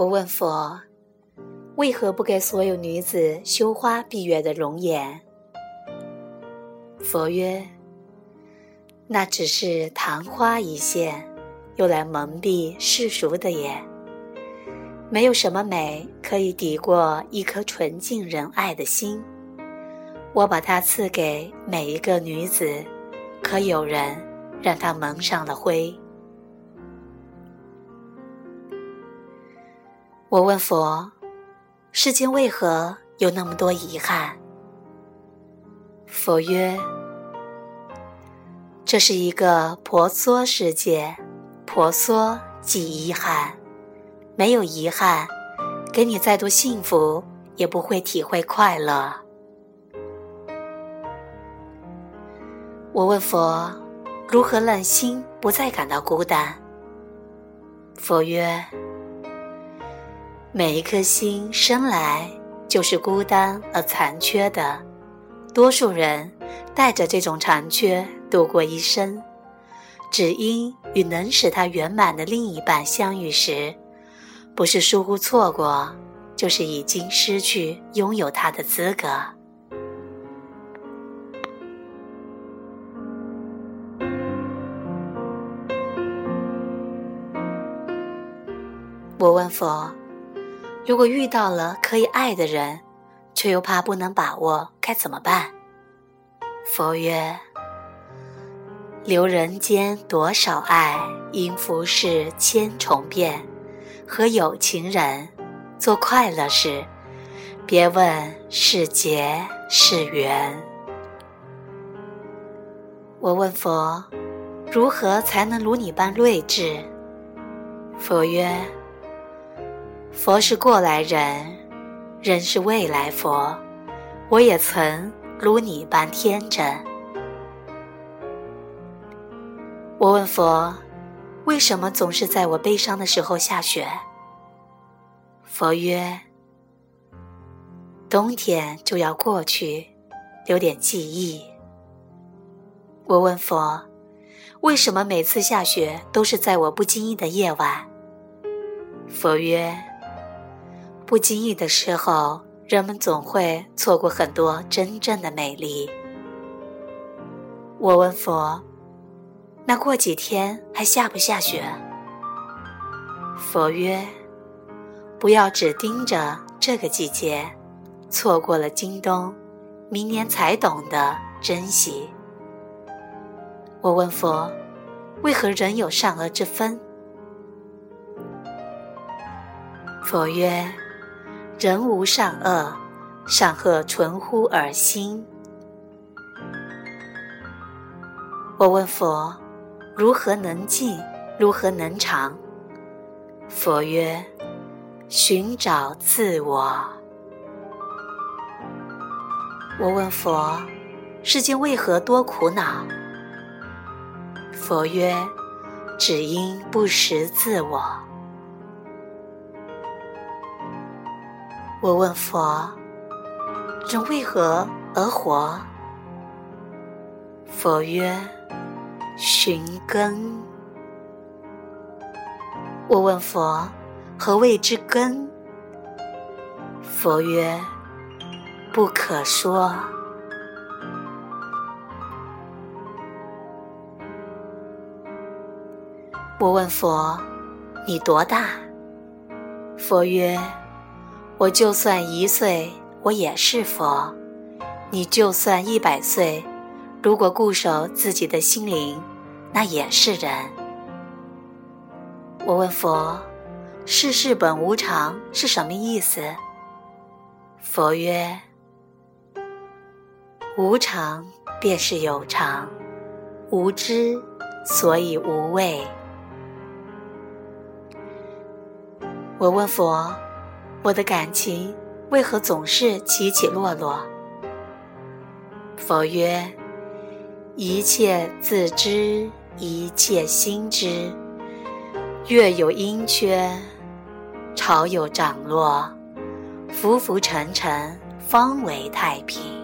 我问佛：“为何不给所有女子羞花闭月的容颜？”佛曰：“那只是昙花一现，用来蒙蔽世俗的眼。没有什么美可以抵过一颗纯净仁爱的心。我把它赐给每一个女子，可有人让它蒙上了灰。”我问佛：“世间为何有那么多遗憾？”佛曰：“这是一个婆娑世界，婆娑即遗憾。没有遗憾，给你再多幸福，也不会体会快乐。”我问佛：“如何让心不再感到孤单？”佛曰：每一颗心生来就是孤单而残缺的，多数人带着这种残缺度过一生，只因与能使他圆满的另一半相遇时，不是疏忽错过，就是已经失去拥有他的资格。我问佛。如果遇到了可以爱的人，却又怕不能把握，该怎么办？佛曰：留人间多少爱，因浮世千重变。和有情人做快乐事，别问是劫是缘。我问佛：如何才能如你般睿智？佛曰。佛是过来人，人是未来佛。我也曾如你般天真。我问佛，为什么总是在我悲伤的时候下雪？佛曰：冬天就要过去，留点记忆。我问佛，为什么每次下雪都是在我不经意的夜晚？佛曰。不经意的时候，人们总会错过很多真正的美丽。我问佛：“那过几天还下不下雪？”佛曰：“不要只盯着这个季节，错过了今冬，明年才懂得珍惜。”我问佛：“为何人有善恶之分？”佛曰。人无善恶，善恶存乎尔心。我问佛：如何能静？如何能长？佛曰：寻找自我。我问佛：世间为何多苦恼？佛曰：只因不识自我。我问佛：“人为何而活？”佛曰：“寻根。”我问佛：“何谓之根？”佛曰：“不可说。”我问佛：“你多大？”佛曰：我就算一岁，我也是佛；你就算一百岁，如果固守自己的心灵，那也是人。我问佛：“世事本无常是什么意思？”佛曰：“无常便是有常，无知所以无畏。”我问佛。我的感情为何总是起起落落？佛曰：一切自知，一切心知。月有阴缺，潮有涨落，浮浮沉沉，方为太平。